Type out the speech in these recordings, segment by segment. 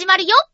始まるよ。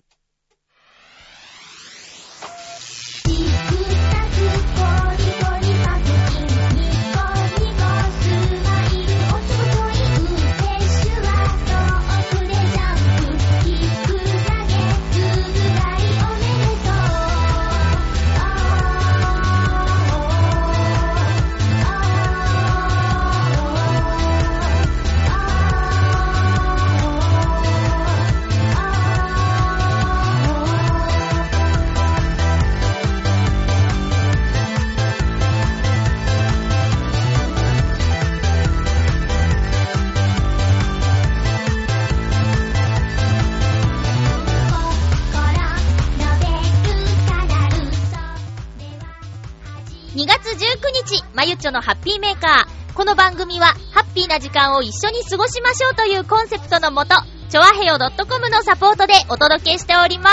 のハッピーメーカー。この番組は、ハッピーな時間を一緒に過ごしましょうというコンセプトのもと、ちょわへよ .com のサポートでお届けしておりま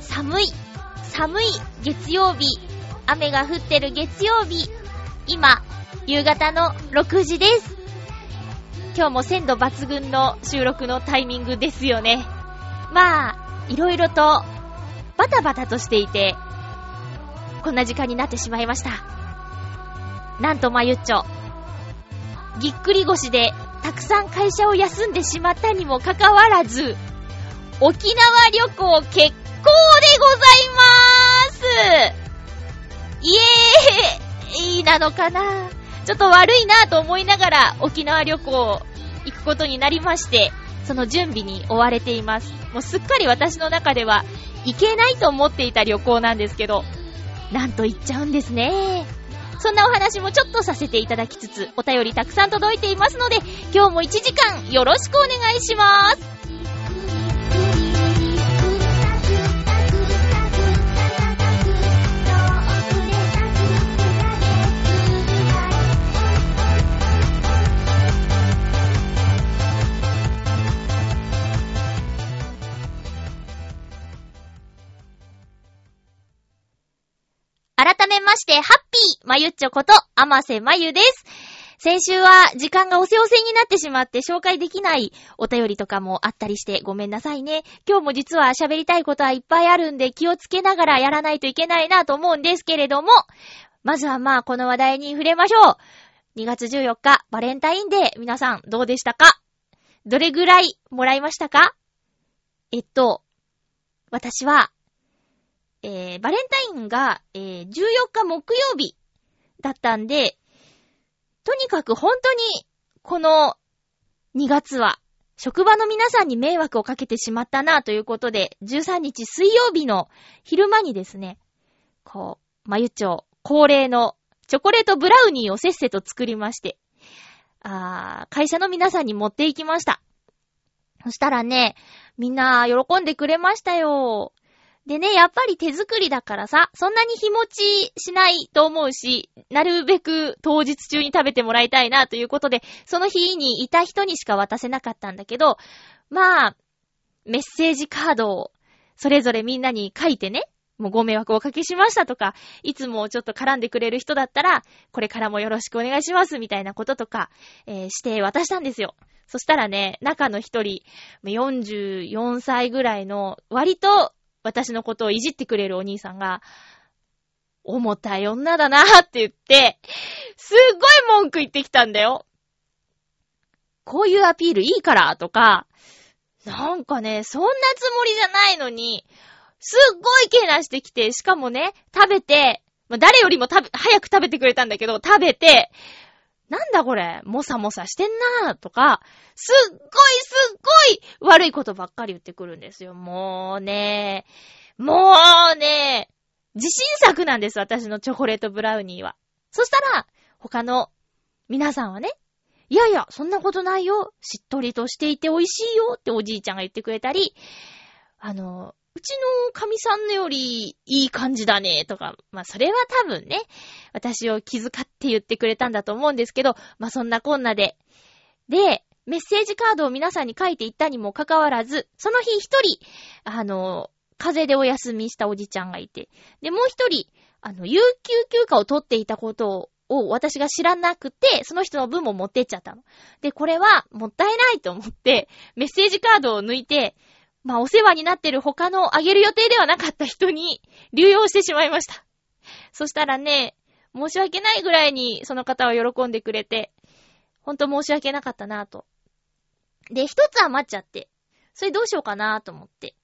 す。寒い、寒い月曜日、雨が降ってる月曜日、今、夕方の6時です。今日も鮮度抜群の収録のタイミングですよね。まあ、いろいろと、バタバタとしていて、こんな時間になってしまいました。なんとまゆっちょ、ぎっくり腰でたくさん会社を休んでしまったにもかかわらず、沖縄旅行結構でございまーすイエーイなのかなちょっと悪いなと思いながら沖縄旅行行くことになりまして、その準備に追われています。もうすっかり私の中では行けないと思っていた旅行なんですけど、なんと言っちゃうんですね。そんなお話もちょっとさせていただきつつ、お便りたくさん届いていますので、今日も1時間よろしくお願いします。めまして、ハッピーまゆっちょこと、あませまゆです。先週は時間がおせおせになってしまって紹介できないお便りとかもあったりしてごめんなさいね。今日も実は喋りたいことはいっぱいあるんで気をつけながらやらないといけないなと思うんですけれども、まずはまあこの話題に触れましょう。2月14日バレンタインデー皆さんどうでしたか？どれぐらいもらいましたか？えっと、私はえー、バレンタインが、えー、14日木曜日だったんで、とにかく本当に、この2月は、職場の皆さんに迷惑をかけてしまったなということで、13日水曜日の昼間にですね、こう、まゆちょう恒例のチョコレートブラウニーをせっせと作りまして、あー、会社の皆さんに持っていきました。そしたらね、みんな喜んでくれましたよ。でね、やっぱり手作りだからさ、そんなに日持ちしないと思うし、なるべく当日中に食べてもらいたいなということで、その日にいた人にしか渡せなかったんだけど、まあ、メッセージカードをそれぞれみんなに書いてね、もうご迷惑をおかけしましたとか、いつもちょっと絡んでくれる人だったら、これからもよろしくお願いしますみたいなこととか、えー、して渡したんですよ。そしたらね、中の一人、44歳ぐらいの、割と私のことをいじってくれるお兄さんが、重たい女だなって言って、すっごい文句言ってきたんだよ。こういうアピールいいからとか、なんかね、そんなつもりじゃないのに、すっごいけなしてきて、しかもね、食べて、ま誰よりも食べ、早く食べてくれたんだけど、食べて、なんだこれ、もさもさしてんなーとか、すっごいすっごい悪いことばっかり言ってくるんですよ。もうね、もうね、自信作なんです、私のチョコレートブラウニーは。そしたら、他の皆さんはね、いやいや、そんなことないよ。しっとりとしていて美味しいよっておじいちゃんが言ってくれたり、あの、うちの神さんのよりいい感じだね、とか、まあそれは多分ね、私を気遣って言ってくれたんだと思うんですけど、まあそんなこんなで。で、メッセージカードを皆さんに書いていったにもかかわらず、その日一人、あの、風邪でお休みしたおじちゃんがいて、で、もう一人、あの、有給休暇を取っていたことを私が知らなくて、その人の分も持ってっちゃったの。で、これはもったいないと思って、メッセージカードを抜いて、まあ、お世話になってる他のあげる予定ではなかった人に流用してしまいました。そしたらね、申し訳ないぐらいにその方は喜んでくれて、ほんと申し訳なかったなぁと。で、一つ余っちゃって、それどうしようかなぁと思って。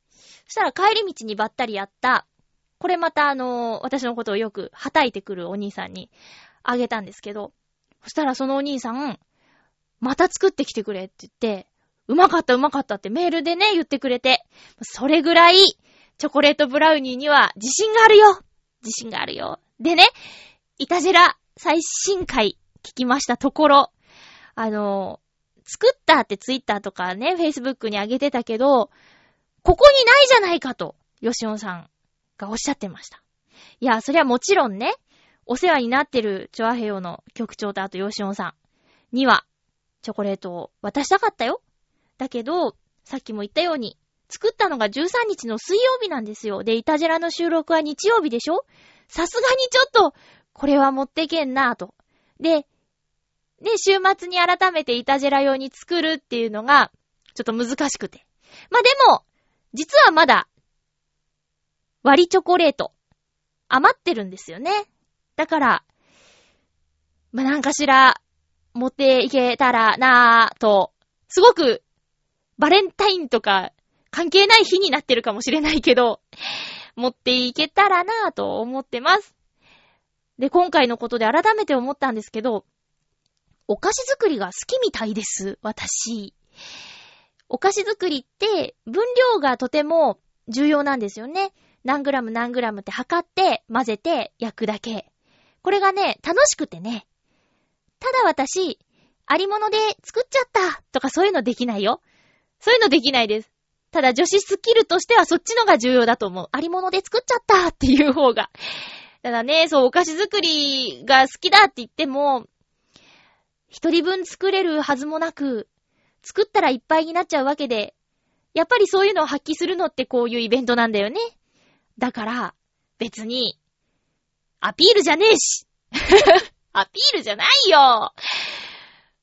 そしたら帰り道にばったりやった、これまたあのー、私のことをよくはたいてくるお兄さんにあげたんですけど、そしたらそのお兄さん、また作ってきてくれって言って、うまかったうまかったってメールでね、言ってくれて、それぐらい、チョコレートブラウニーには自信があるよ自信があるよ。でね、イタジェラ最新回聞きましたところ、あの、作ったってツイッターとかね、フェイスブックに上げてたけど、ここにないじゃないかと、ヨシオンさんがおっしゃってました。いや、そりゃもちろんね、お世話になってるチョアヘヨの局長とあとヨシオンさんには、チョコレートを渡したかったよ。だけど、さっきも言ったように、作ったのが13日の水曜日なんですよ。で、イタジェラの収録は日曜日でしょ？さすがにちょっと、これは持ってけんなぁと。で、で、週末に改めてイタジェラ用に作るっていうのが、ちょっと難しくて。まあ、でも、実はまだ、割りチョコレート、余ってるんですよね。だから、まあ、なんかしら、持っていけたらなぁと、すごく、バレンタインとか、関係ない日になってるかもしれないけど、持っていけたらなぁと思ってます。で、今回のことで改めて思ったんですけど、お菓子作りが好きみたいです、私。お菓子作りって分量がとても重要なんですよね。何グラム何グラムって測って混ぜて焼くだけ。これがね、楽しくてね。ただ私、ありもので作っちゃったとかそういうのできないよ。そういうのできないです。ただ女子スキルとしてはそっちのが重要だと思う。ありもので作っちゃったっていう方が。ただね、そう、お菓子作りが好きだって言っても、一人分作れるはずもなく、作ったらいっぱいになっちゃうわけで、やっぱりそういうのを発揮するのってこういうイベントなんだよね。だから、別に、アピールじゃねえし アピールじゃないよ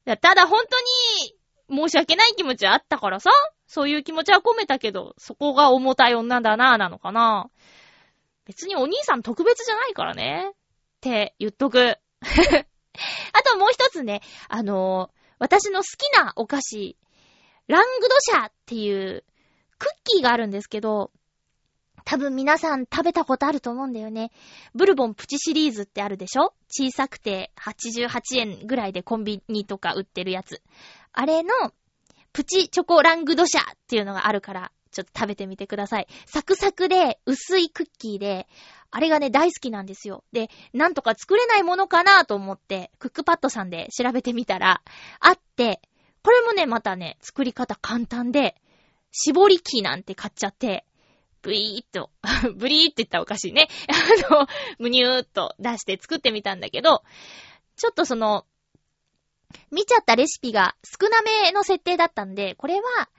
ただ本当に申し訳ない気持ちはあったからさ、そういう気持ちは込めたけど、そこが重たい女だなぁなのかな別にお兄さん特別じゃないからね。って言っとく。あともう一つね、あのー、私の好きなお菓子、ラングドシャっていうクッキーがあるんですけど、多分皆さん食べたことあると思うんだよね。ブルボンプチシリーズってあるでしょ？小さくて88円ぐらいでコンビニとか売ってるやつ。あれのプチチョコラングドシャっていうのがあるから、ちょっと食べてみてください。サクサクで薄いクッキーで、あれがね、大好きなんですよ。で、なんとか作れないものかなと思って、クックパッドさんで調べてみたら、あって、これもね、またね、作り方簡単で、絞り器なんて買っちゃって、ブイーっと、ブリーって言ったらおかしいね。あの、むにゅーっと出して作ってみたんだけど、ちょっとその、見ちゃったレシピが少なめの設定だったんで、これは、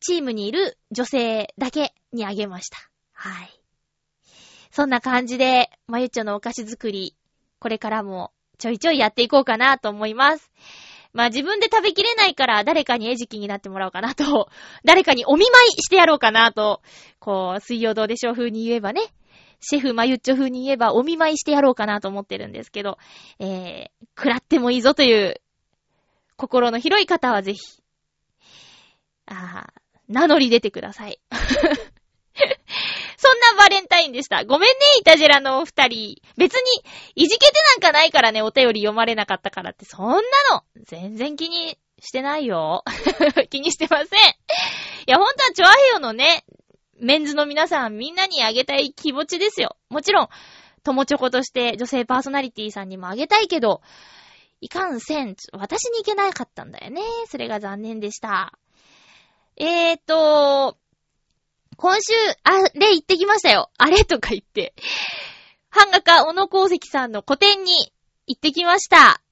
チームにいる女性だけにあげました。はい。そんな感じで、まゆっちょのお菓子作り、これからもちょいちょいやっていこうかなと思います。まあ自分で食べきれないから誰かに餌食になってもらおうかなと、誰かにお見舞いしてやろうかなと、こう、水曜どうでしょう風に言えばね、シェフマユッチョ風に言えばお見舞いしてやろうかなと思ってるんですけど、えー、食らってもいいぞという心の広い方はぜひ、あー、名乗り出てください。そんなバレンタインでした。ごめんね、イタジェラのお二人。別に、いじけてなんかないからね、お便り読まれなかったからって、そんなの、全然気にしてないよ。気にしてません。いや、ほんとはチョアヘヨのね、メンズの皆さんみんなにあげたい気持ちですよ。もちろん、友チョコとして女性パーソナリティさんにもあげたいけど、いかんせん、私に行けなかったんだよね。それが残念でした。えーと、今週、あれ行ってきましたよ。あれとか言って。版画家、小野功石さんの個展に行ってきました。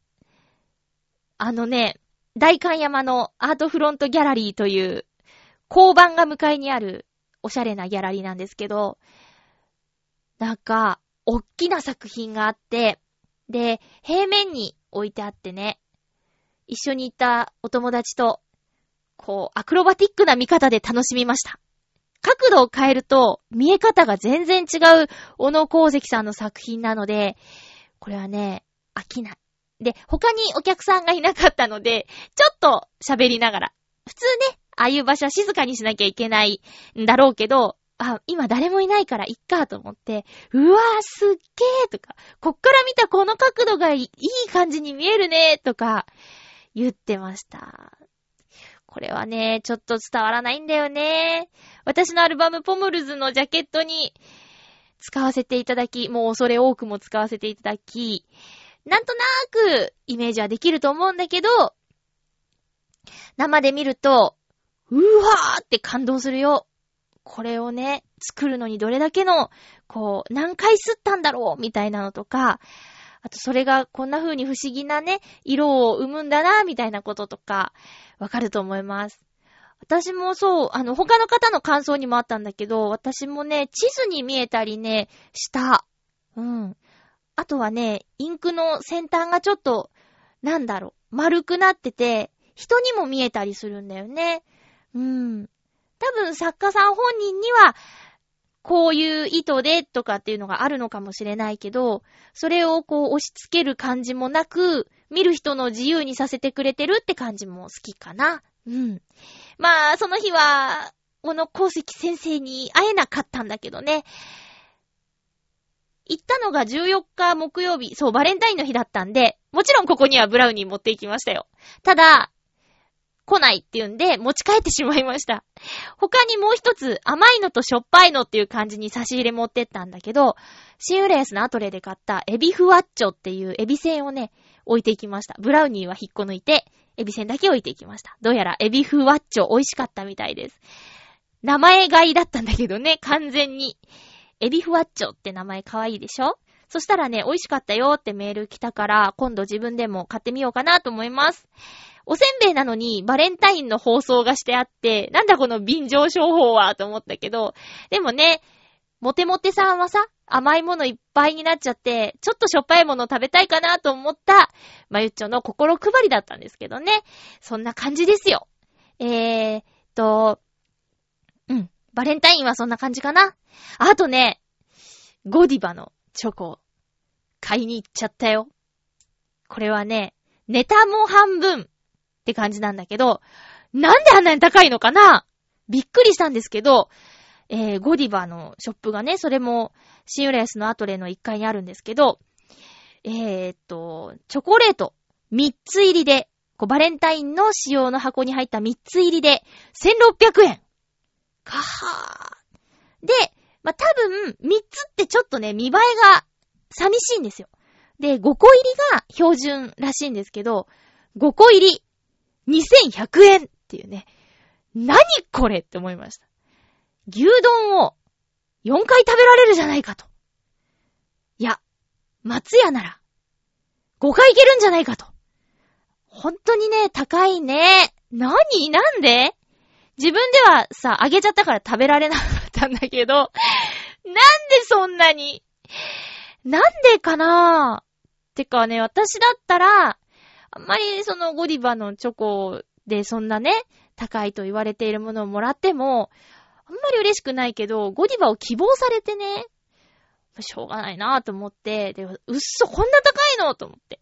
あのね、大観山のアートフロントギャラリーという交番が向かいにあるおしゃれなギャラリーなんですけど、なんか、おっきな作品があって、で、平面に置いてあってね、一緒に行ったお友達と、こう、アクロバティックな見方で楽しみました。角度を変えると見え方が全然違う小野功石さんの作品なので、これはね、飽きない。で、他にお客さんがいなかったので、ちょっと喋りながら。普通ね、ああいう場所は静かにしなきゃいけないんだろうけど、あ、今誰もいないからいっかと思って、うわーすっげーとか、こっから見たこの角度がいい感じに見えるねとか、言ってました。これはね、ちょっと伝わらないんだよね。私のアルバムポムルズのジャケットに使わせていただき、もう恐れ多くも使わせていただき、なんとなーくイメージはできると思うんだけど、生で見ると、うわーって感動するよ。これをね、作るのにどれだけの、こう、何回吸ったんだろうみたいなのとか、あとそれがこんな風に不思議なね、色を生むんだな、みたいなこととか、わかると思います。私もそう、あの、他の方の感想にもあったんだけど、私もね、地図に見えたりね、した。うん。あとはね、インクの先端がちょっと、なんだろう、丸くなってて、人にも見えたりするんだよね。うん。多分作家さん本人には、こういう意図でとかっていうのがあるのかもしれないけど、それをこう押し付ける感じもなく、見る人の自由にさせてくれてるって感じも好きかな。うん。まあ、その日は、この功石先生に会えなかったんだけどね。行ったのが14日木曜日、そう、バレンタインの日だったんで、もちろんここにはブラウニー持っていきましたよ。ただ、来ないっていうんで、持ち帰ってしまいました。他にもう一つ、甘いのとしょっぱいのっていう感じに差し入れ持ってったんだけど、シンウレースのアトレで買ったエビフワッチョっていうエビせんをね、置いていきました。ブラウニーは引っこ抜いて、エビせんだけ置いていきました。どうやらエビフワッチョ美味しかったみたいです。名前買いだったんだけどね、完全に。エビフワッチョって名前可愛いでしょ？そしたらね、美味しかったよってメール来たから、今度自分でも買ってみようかなと思います。おせんべいなのにバレンタインの放送がしてあって、なんだこの便乗商法はと思ったけど、でもね、モテモテさんはさ、甘いものいっぱいになっちゃって、ちょっとしょっぱいもの食べたいかなと思った、まゆっちょの心配りだったんですけどね。そんな感じですよ。えーと、うん。バレンタインはそんな感じかな。あとね、ゴディバのチョコ、買いに行っちゃったよ。これはね、ネタも半分、って感じなんだけど、なんであんなに高いのかな？びっくりしたんですけど、えー、ゴディバのショップがね、それも、シンウレスのアトレの1階にあるんですけど、えー、っと、チョコレート3つ入りで、こうバレンタインの仕様の箱に入った3つ入りで、1600円。かはー。で、まあ、多分、3つってちょっとね、見栄えが寂しいんですよ。で、5個入りが標準らしいんですけど、5個入り2100円っていうね。何これって思いました。牛丼を4回食べられるじゃないかと。いや、松屋なら5回いけるんじゃないかと。本当にね、高いね。何？なんで？自分ではさ、あげちゃったから食べられなかったんだけど、なんでそんなになんでかな？てかね、私だったら、あんまりそのゴディバのチョコでそんなね、高いと言われているものをもらっても、あんまり嬉しくないけど、ゴディバを希望されてね、しょうがないなぁと思って、で、うっそ、こんな高いのと思って。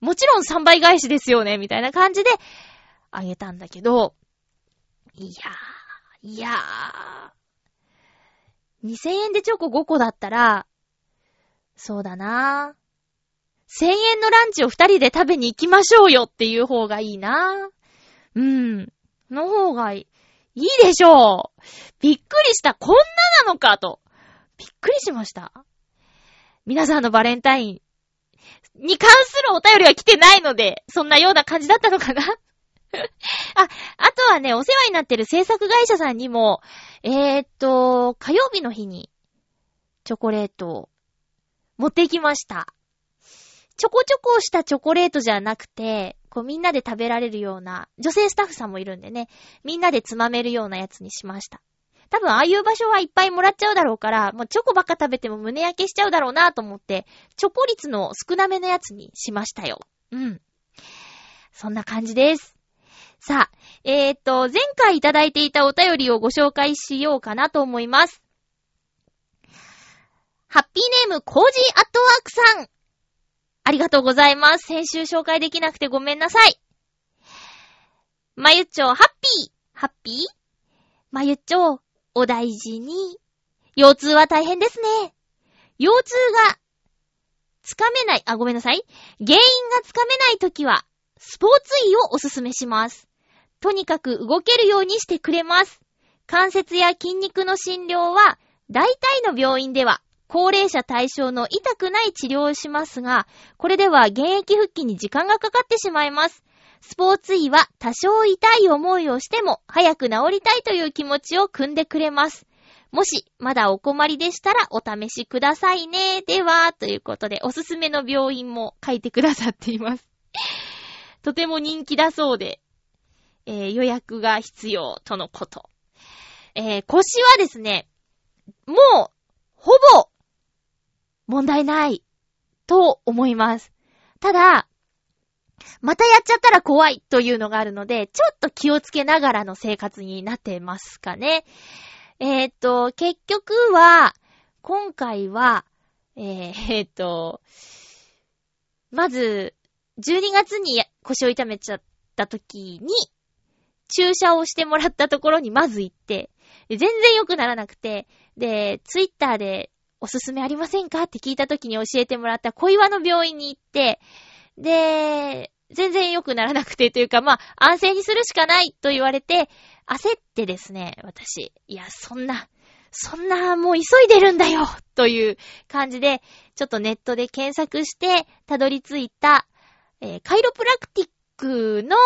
もちろん3倍返しですよね、みたいな感じで、あげたんだけど、いやー、いやー、2000円でチョコ5個だったら、そうだなぁ。1000円のランチを2人で食べに行きましょうよっていう方がいいな。うん。の方がいい。いいでしょう。びっくりした。こんななのかと。びっくりしました。皆さんのバレンタインに関するお便りは来てないので、そんなような感じだったのかなあ、あとはね、お世話になってる制作会社さんにも、えー、っと、火曜日の日に、チョコレートを持ってきました。ちょこちょこしたチョコレートじゃなくて、こうみんなで食べられるような、女性スタッフさんもいるんでね、みんなでつまめるようなやつにしました。多分ああいう場所はいっぱいもらっちゃうだろうから、もうチョコばっか食べても胸焼けしちゃうだろうなと思って、チョコ率の少なめのやつにしましたよ。うん。そんな感じです。さあ、えー、っと、前回いただいていたお便りをご紹介しようかなと思います。ハッピーネーム、コージーアットワークさん。ありがとうございます。先週紹介できなくてごめんなさい。まゆっちょ、ハッピー。ハッピー？まゆっちょ、お大事に。腰痛は大変ですね。腰痛が、つかめない、あ、ごめんなさい。原因がつかめないときは、スポーツ医をおすすめします。とにかく動けるようにしてくれます。関節や筋肉の診療は、大体の病院では、高齢者対象の痛くない治療をしますが、これでは現役復帰に時間がかかってしまいます。スポーツ医は多少痛い思いをしても早く治りたいという気持ちを組んでくれます。もし、まだお困りでしたらお試しくださいね。では、ということで、おすすめの病院も書いてくださっています。とても人気だそうで、えー、予約が必要とのこと。えー、腰はですね、もう、ほぼ、問題ない、と思います。ただ、またやっちゃったら怖いというのがあるので、ちょっと気をつけながらの生活になってますかね。えー、っと、結局は、今回は、えー、え、っと、まず、12月に腰を痛めちゃった時に、注射をしてもらったところにまず行って、全然良くならなくて、で、ツイッターでおすすめありませんか？って聞いた時に教えてもらった小岩の病院に行って、で、全然良くならなくてというか、まあ、安静にするしかないと言われて、焦ってですね、私、いや、そんな、そんな、もう急いでるんだよ！という感じで、ちょっとネットで検索して、たどり着いた、えー、カイロプラクティックの、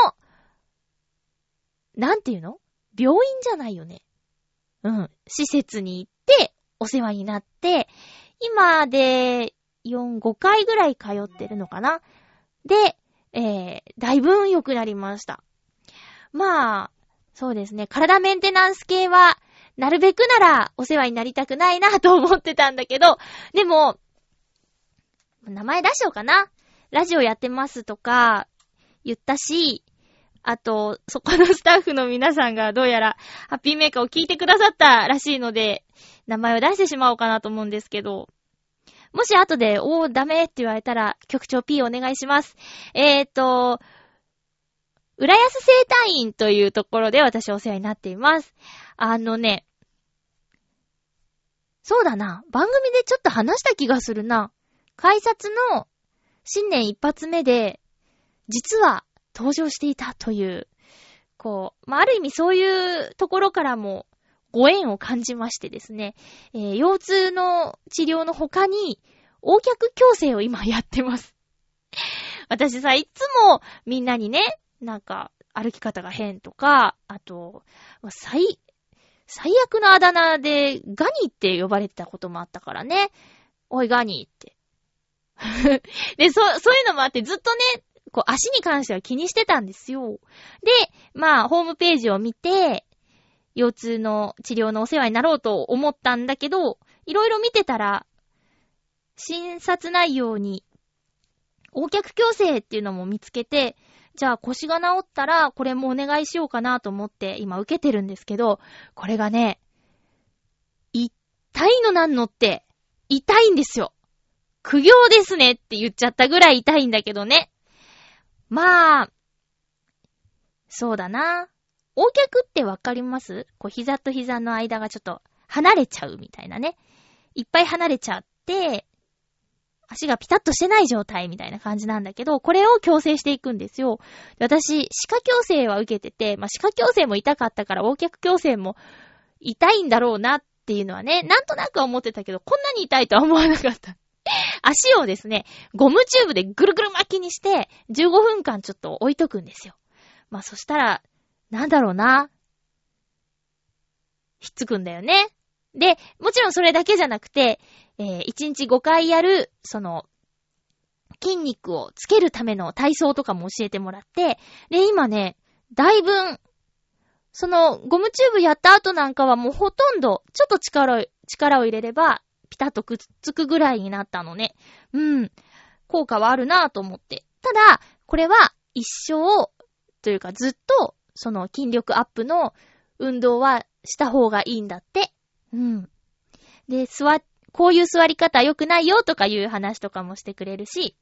なんていうの？病院じゃないよね。うん。施設に行って、お世話になって、今で、4、5回ぐらい通ってるのかな？で、えー、だいぶ良くなりました。まあ、そうですね。体メンテナンス系は、なるべくならお世話になりたくないなと思ってたんだけど、でも、名前出しようかな。ラジオやってますとか言ったし、あと、そこのスタッフの皆さんがどうやらハッピーメーカーを聞いてくださったらしいので、名前を出してしまおうかなと思うんですけど、もし後で、おー、ダメって言われたら、局長 P お願いします。えーと、浦安生態院というところで私お世話になっています。あのね、そうだな。番組でちょっと話した気がするな。改札の新年一発目で、実は登場していたという、こう、まあ、ある意味そういうところからもご縁を感じましてですね、えー、腰痛の治療の他に、横脚矯正を今やってます。私さ、いつもみんなにね、なんか、歩き方が変とか、あと、最、最悪のあだ名で、ガニって呼ばれてたこともあったからね。おい、ガニって。で、そ、そういうのもあって、ずっとね、こう、足に関しては気にしてたんですよ。で、まあ、ホームページを見て、腰痛の治療のお世話になろうと思ったんだけど、いろいろ見てたら、診察内容に、横脚矯正っていうのも見つけて、じゃあ腰が治ったらこれもお願いしようかなと思って今受けてるんですけど、これがね、痛いのなんのって、痛いんですよ。苦行ですねって言っちゃったぐらい痛いんだけどね。まあ、そうだな。横脚ってわかります？こう膝と膝の間がちょっと離れちゃうみたいなね。いっぱい離れちゃって、足がピタッとしてない状態みたいな感じなんだけど、これを矯正していくんですよ。私、歯科矯正は受けてて、まあ、歯科矯正も痛かったから横脚矯正も痛いんだろうなっていうのはね、なんとなく思ってたけど、こんなに痛いとは思わなかった。足をですね、ゴムチューブでぐるぐる巻きにして、15分間ちょっと置いとくんですよ。まあ、そしたら、なんだろうな。ひっつくんだよね。で、もちろんそれだけじゃなくて、えー、1日5回やる、その、筋肉をつけるための体操とかも教えてもらって、で、今ね、だいぶん、その、ゴムチューブやった後なんかはもうほとんど、ちょっと力を、力を入れれば、ピタッとくっつくぐらいになったのね。うん。効果はあるなぁと思って。ただ、これは一生、というかずっと、その筋力アップの運動はした方がいいんだって。うん。で、座、こういう座り方良くないよとかいう話とかもしてくれるし、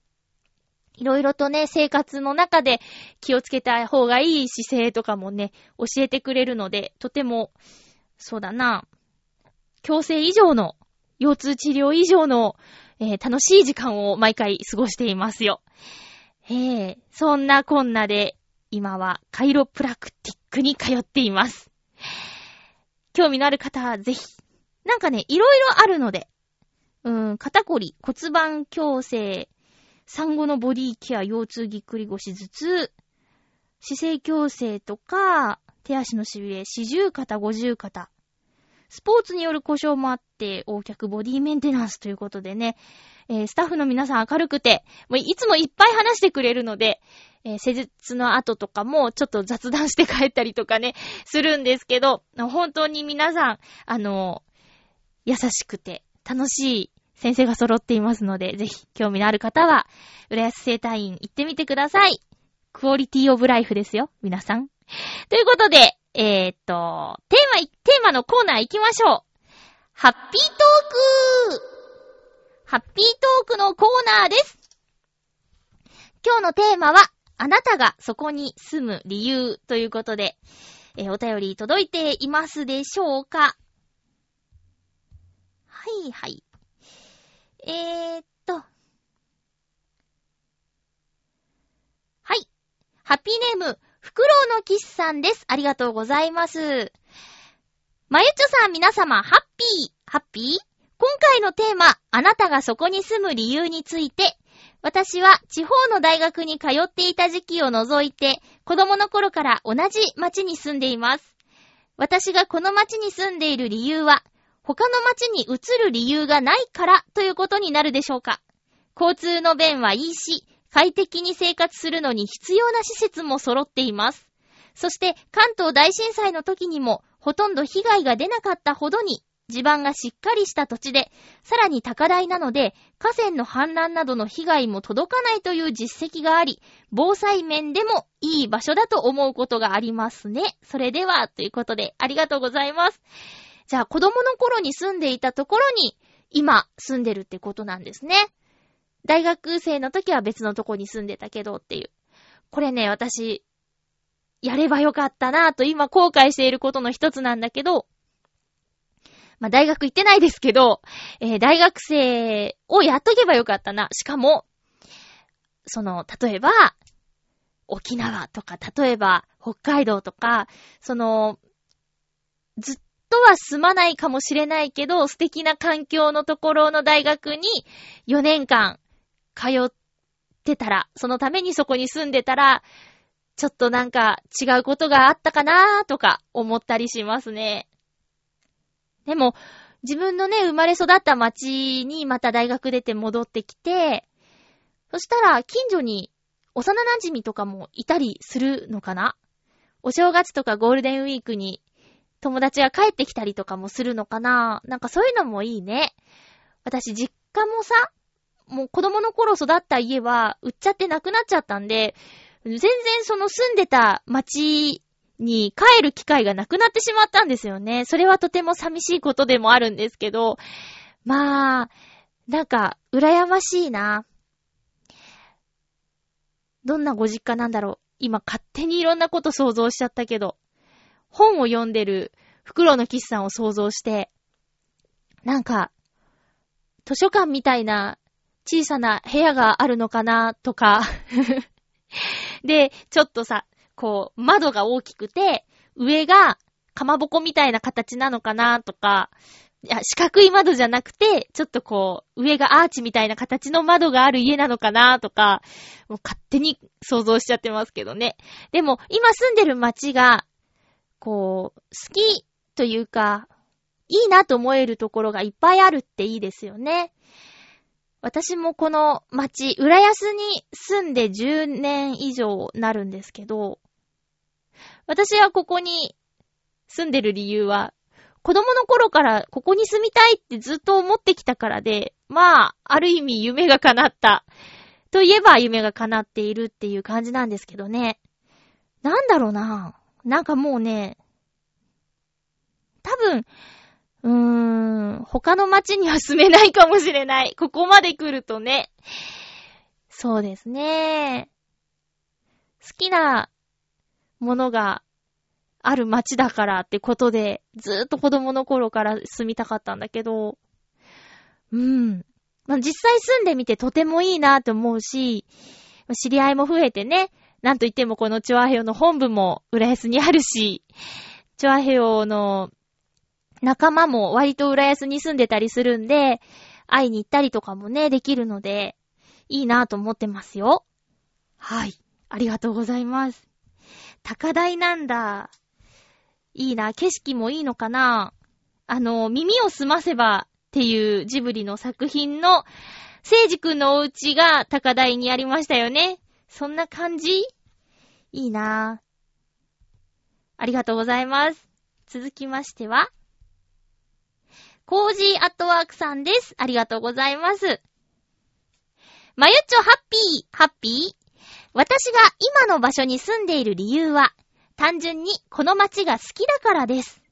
いろいろとね、生活の中で気をつけた方がいい姿勢とかもね、教えてくれるので、とても、そうだな、矯正以上の、腰痛治療以上の、えー、楽しい時間を毎回過ごしていますよ。えー、そんなこんなで、今はカイロプラクティックに通っています。興味のある方はぜひ。なんかね、いろいろあるので、うん、肩こり、骨盤矯正、産後のボディケア、腰痛ぎっくり腰頭痛、姿勢矯正とか、手足のしびれ、四十肩、五十肩。スポーツによる故障もあって、横脚ボディメンテナンスということでね、えー、スタッフの皆さん明るくて、もういつもいっぱい話してくれるので、えー、施術の後とかもちょっと雑談して帰ったりとかね、するんですけど、本当に皆さん、あの優しくて楽しい先生が揃っていますので、ぜひ興味のある方は、浦安生態院行ってみてください。クオリティオブライフですよ、皆さん。ということで、えー、っと、テーマ、テーマのコーナー行きましょう。ハッピートークハッピートークのコーナーです。今日のテーマは、あなたがそこに住む理由ということで、えー、お便り届いていますでしょうか？はいはい。えー、っと。はい。ハッピーネーム、フクロウのキスさんです。ありがとうございます。まゆちょさん皆様、ハッピー、ハッピー？今回のテーマ、あなたがそこに住む理由について、私は地方の大学に通っていた時期を除いて、子供の頃から同じ町に住んでいます。私がこの町に住んでいる理由は、他の町に移る理由がないからということになるでしょうか。交通の便はいいし、快適に生活するのに必要な施設も揃っています。そして関東大震災の時にもほとんど被害が出なかったほどに地盤がしっかりした土地で、さらに高台なので、河川の氾濫などの被害も届かないという実績があり、防災面でもいい場所だと思うことがありますね。それでは、ということで、ありがとうございます。じゃあ、子供の頃に住んでいたところに、今、住んでるってことなんですね。大学生の時は別のとこに住んでたけどっていう。これね、私、やればよかったなぁと今後悔していることの一つなんだけど、まあ、大学行ってないですけど、えー、大学生をやっとけばよかったな。しかも、その、例えば、沖縄とか、例えば、北海道とか、その、ずっとは住まないかもしれないけど、素敵な環境のところの大学に4年間通ってたら、そのためにそこに住んでたら、ちょっとなんか違うことがあったかなーとか思ったりしますね。でも、自分のね、生まれ育った町にまた大学出て戻ってきて、そしたら近所に幼馴染とかもいたりするのかなお正月とかゴールデンウィークに友達が帰ってきたりとかもするのかななんかそういうのもいいね。私実家もさ、もう子供の頃育った家は売っちゃってなくなっちゃったんで、全然その住んでた町に帰る機会がなくなってしまったんですよね。それはとても寂しいことでもあるんですけど、まあ、なんか、羨ましいな。どんなご実家なんだろう。今勝手にいろんなこと想像しちゃったけど。本を読んでる袋のキスさんを想像して、なんか、図書館みたいな小さな部屋があるのかなとか で、ちょっとさ、こう、窓が大きくて、上がかまぼこみたいな形なのかなとか、いや、四角い窓じゃなくて、ちょっとこう、上がアーチみたいな形の窓がある家なのかなとか、もう勝手に想像しちゃってますけどね。でも、今住んでる街が、こう、好きというか、いいなと思えるところがいっぱいあるっていいですよね。私もこの町、浦安に住んで10年以上なるんですけど、私はここに住んでる理由は、子供の頃からここに住みたいってずっと思ってきたからで、まあ、ある意味夢が叶った。といえば夢が叶っているっていう感じなんですけどね。なんだろうな。なんかもうね、多分、うーん、他の街には住めないかもしれない。ここまで来るとね。そうですね。好きなものがある街だからってことで、ずーっと子供の頃から住みたかったんだけど、うん。まあ、実際住んでみてとてもいいなと思うし、知り合いも増えてね、なんといってもこのチョアヘヨの本部も浦安にあるし、チョアヘヨの仲間も割と浦安に住んでたりするんで、会いに行ったりとかもね、できるので、いいなと思ってますよ。はい。ありがとうございます。高台なんだ。いいな。景色もいいのかなあの、耳をすませばっていうジブリの作品の、聖治くんのお家が高台にありましたよね。そんな感じ？いいなありがとうございます。続きましては、コージーアットワークさんです。ありがとうございます。まゆっちょハッピー、ハッピー？私が今の場所に住んでいる理由は、単純にこの街が好きだからです。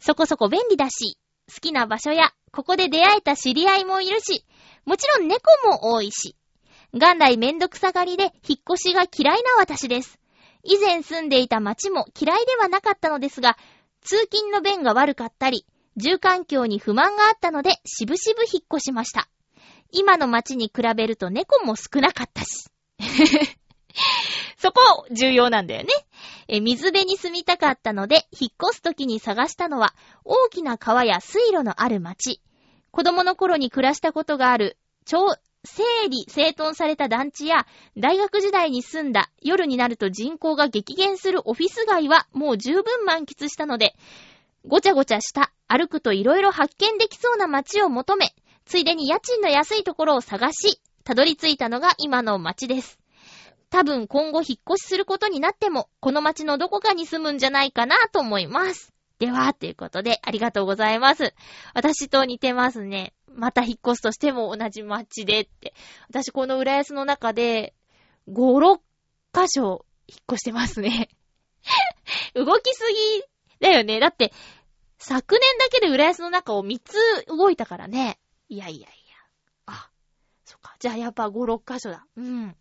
そこそこ便利だし、好きな場所や、ここで出会えた知り合いもいるし、もちろん猫も多いし、元来めんどくさがりで引っ越しが嫌いな私です。以前住んでいた街も嫌いではなかったのですが、通勤の便が悪かったり、住環境に不満があったので、しぶしぶ引っ越しました。今の街に比べると猫も少なかったし。そこ、重要なんだよね。え、水辺に住みたかったので、引っ越す時に探したのは、大きな川や水路のある街。子供の頃に暮らしたことがある、超、整理、整頓された団地や、大学時代に住んだ、夜になると人口が激減するオフィス街は、もう十分満喫したので、ごちゃごちゃした、歩くと色々発見できそうな街を求め、ついでに家賃の安いところを探し、たどり着いたのが今の街です。多分今後引っ越しすることになっても、この街のどこかに住むんじゃないかなと思います。では、ということで、ありがとうございます。私と似てますね。また引っ越すとしても同じ街でって。私この浦安の中で、5、6箇所引っ越してますね。動きすぎだよね。だって、昨年だけで浦安の中を3つ動いたからね。いやいやいや。あ、そっか。じゃあやっぱ5、6箇所だ。うん。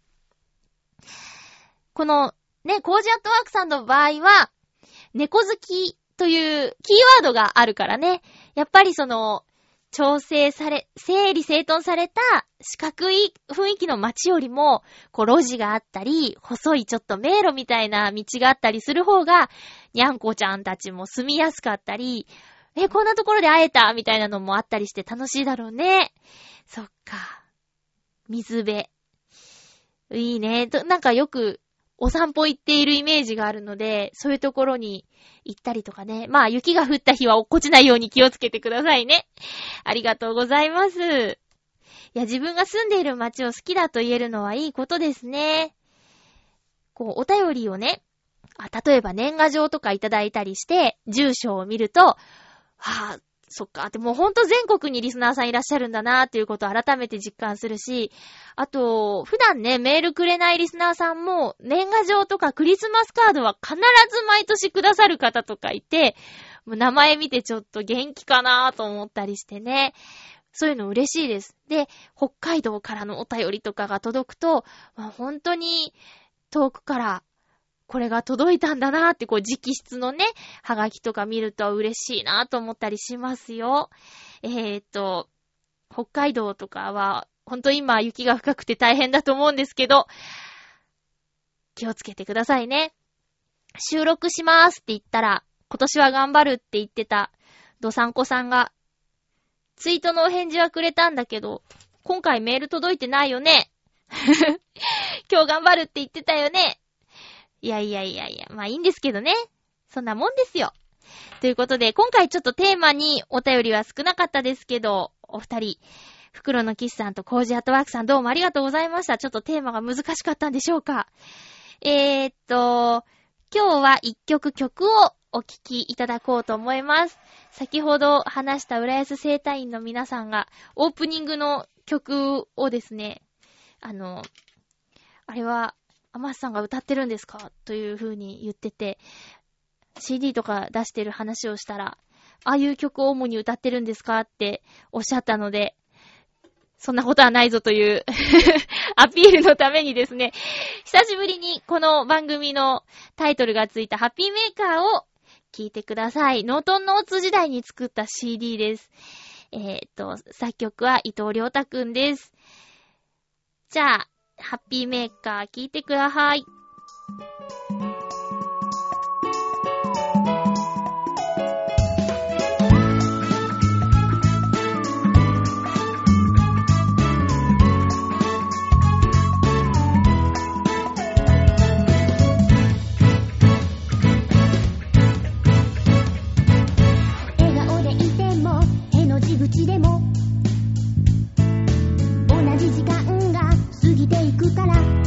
この、ね、コージアットワークさんの場合は、猫好きというキーワードがあるからね。やっぱりその、調整され、整理整頓された四角い雰囲気の街よりも、こう路地があったり、細いちょっと迷路みたいな道があったりする方が、にゃんこちゃんたちも住みやすかったり、え、こんなところで会えたみたいなのもあったりして楽しいだろうね。そっか。水辺。いいね。なんかよくお散歩行っているイメージがあるので、そういうところに行ったりとかね。まあ雪が降った日は落っこちないように気をつけてくださいね。ありがとうございます。いや、自分が住んでいる街を好きだと言えるのはいいことですね。こう、お便りをね、あ例えば年賀状とかいただいたりして、住所を見ると、はぁ、あ、そっか。でもほんと全国にリスナーさんいらっしゃるんだなっていうことを改めて実感するし、あと、普段ね、メールくれないリスナーさんも、年賀状とかクリスマスカードは必ず毎年くださる方とかいて、もう名前見てちょっと元気かなと思ったりしてね。そういうの嬉しいです。で、北海道からのお便りとかが届くと、まあ、本当に遠くからこれが届いたんだなーって、こう、直筆のね、はがきとか見ると嬉しいなーと思ったりしますよ。えー、っと、北海道とかは、ほんと今雪が深くて大変だと思うんですけど、気をつけてくださいね。収録しますって言ったら、今年は頑張るって言ってた、ドサンコさんが、ツイートのお返事はくれたんだけど、今回メール届いてないよね。今日頑張るって言ってたよね。いやいやいやいや、まあいいんですけどね。そんなもんですよ。ということで、今回ちょっとテーマにお便りは少なかったですけど、お二人、袋のキスさんとコージアットワークさんどうもありがとうございました。ちょっとテーマが難しかったんでしょうか。えー、っと、今日は一曲曲をお聴きいただこうと思います。先ほど話した浦安生態院の皆さんがオープニングの曲をですね、あの、あれはアマスさんが歌ってるんですか？という風に言ってて、CD とか出してる話をしたら、ああいう曲を主に歌ってるんですか？っておっしゃったので、そんなことはないぞという アピールのためにですね、久しぶりにこの番組のタイトルがついたハッピーメーカーを聞いてください。ノートンノーツ時代に作った CD です。えー、っと、作曲は伊藤良太くんです。じゃあ、ハッピーメーカー聞いてください。気分をから。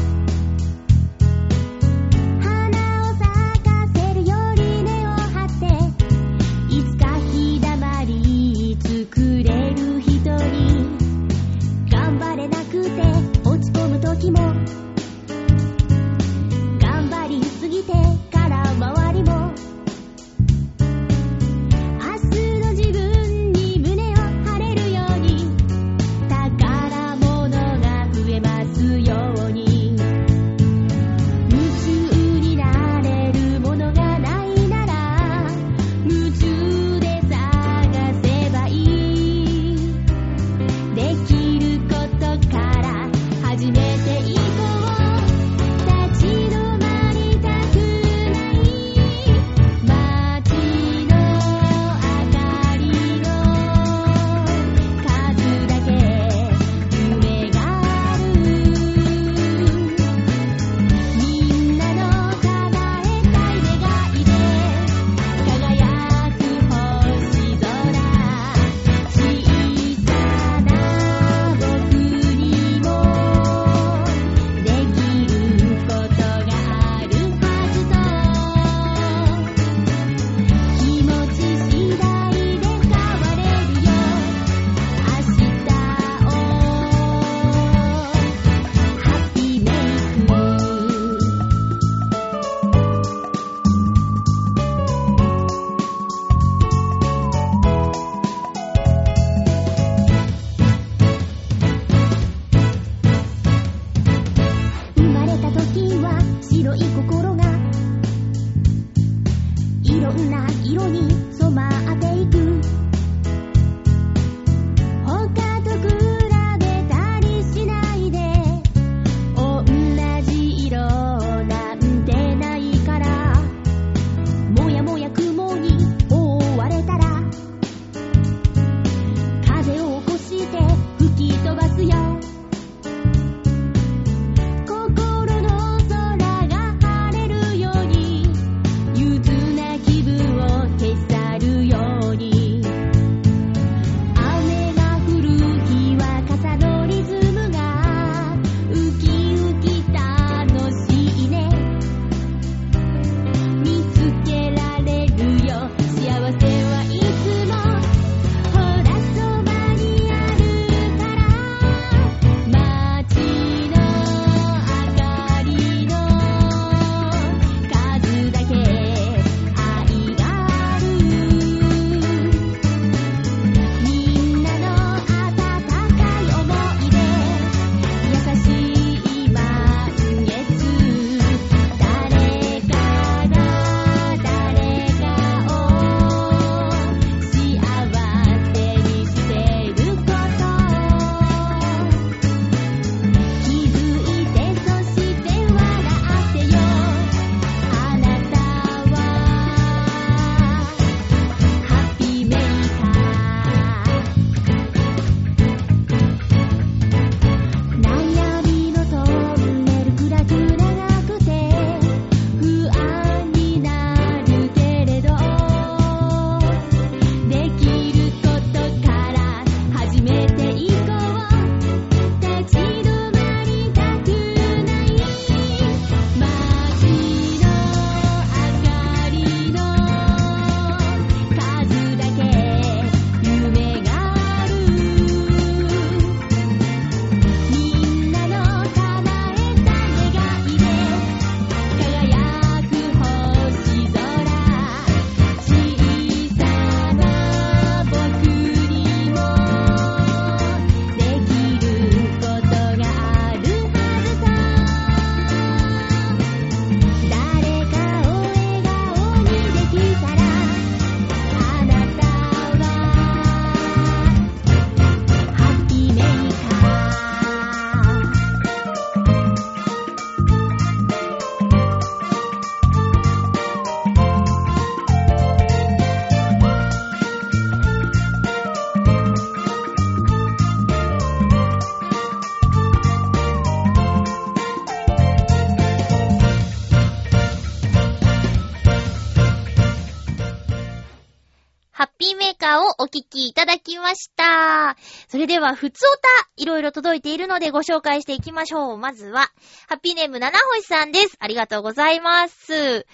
お聞きいただきました。それでは、ふつおた、いろいろ届いているのでご紹介していきましょう。まずは、ハッピーネーム七星さんです。ありがとうございます。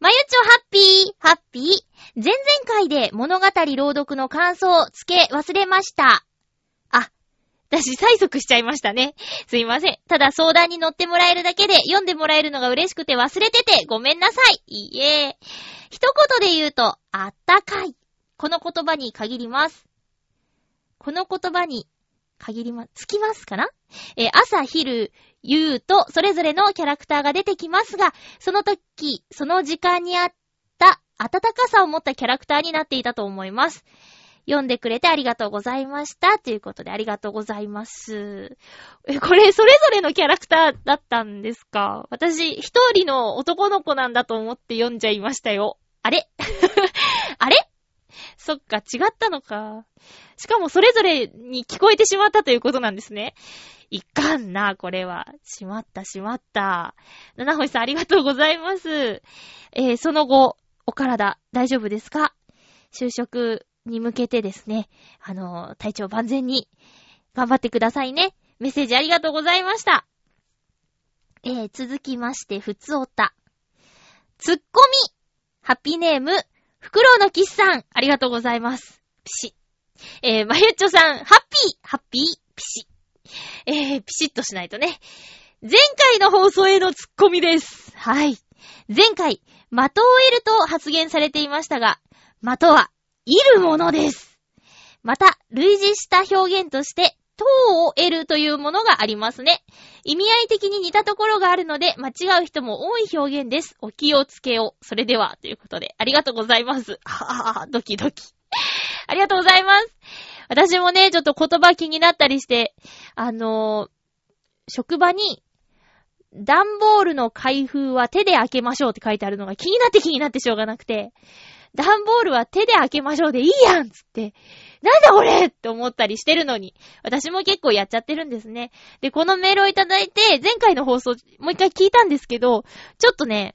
まゆちょハッピー、ハッピー。前々回で物語朗読の感想を付け忘れました。あ、私催促しちゃいましたね。すいません。ただ相談に乗ってもらえるだけで読んでもらえるのが嬉しくて忘れててごめんなさ。いいえ。一言で言うと、あったかい。この言葉に限ります。この言葉に限りま、つきますかな？えー、朝、昼、夕と、それぞれのキャラクターが出てきますが、その時、その時間にあった温かさを持ったキャラクターになっていたと思います。読んでくれてありがとうございました。ということでありがとうございます。え、これ、それぞれのキャラクターだったんですか？私、一人の男の子なんだと思って読んじゃいましたよ。あれ？あれ？そっか、違ったのか。しかもそれぞれに聞こえてしまったということなんですね。いかんな、これは。しまった、しまった。七星さんありがとうございます。えー、その後、お体、大丈夫ですか？就職に向けてですね、あの、体調万全に頑張ってくださいね。メッセージありがとうございました。えー、続きまして、ふつおた。ツッコミハッピーネーム、フクロウのキスさん、ありがとうございます。ピシッ。えー、まゆっちょさん、ハッピー、ハッピー、ピシッ。えー、ピシッとしないとね。前回の放送へのツッコミです。はい。前回、的を得ると発言されていましたが、的は、いるものです。また、類似した表現として、塔を得るというものがありますね。意味合い的に似たところがあるので、間違う人も多い表現です。お気をつけを。それでは、ということで、ありがとうございます。はぁ、ドキドキ。ありがとうございます。私もね、ちょっと言葉気になったりして、あのー、職場に、段ボールの開封は手で開けましょうって書いてあるのが気になって気になってしょうがなくて、段ボールは手で開けましょうでいいやんつって、なんだこれって思ったりしてるのに、私も結構やっちゃってるんですね。で、このメールをいただいて、前回の放送、もう一回聞いたんですけど、ちょっとね、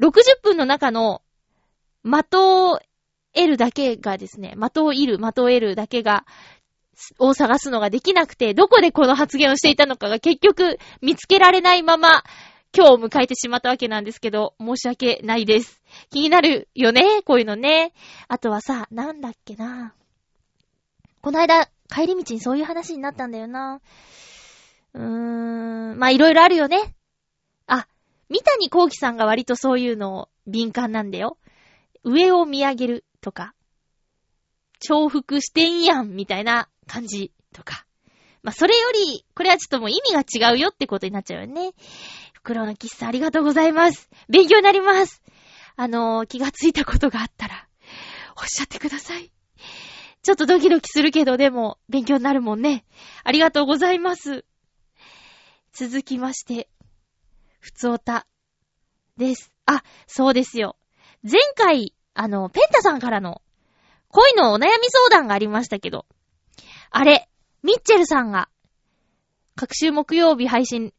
60分の中の、的を得るだけがですね、的を得る、的を得るだけが、を探すのができなくて、どこでこの発言をしていたのかが結局見つけられないまま、今日を迎えてしまったわけなんですけど、申し訳ないです。気になるよね、こういうのね？あとはさ、なんだっけな？この間、帰り道にそういう話になったんだよな。うーん、まあ、いろいろあるよね。あ、三谷幸喜さんが割とそういうのを敏感なんだよ。上を見上げるとか、重複してんやんみたいな感じとか。まあ、それより、これはちょっともう意味が違うよってことになっちゃうよね。袋の喫茶ありがとうございます。勉強になります。あのー、気がついたことがあったら、おっしゃってください。ちょっとドキドキするけど、でも、勉強になるもんね。ありがとうございます。続きまして、ふつおたです。あ、そうですよ。前回、あの、ペンタさんからの恋のお悩み相談がありましたけど、あれ、ミッチェルさんが、各週木曜日配信、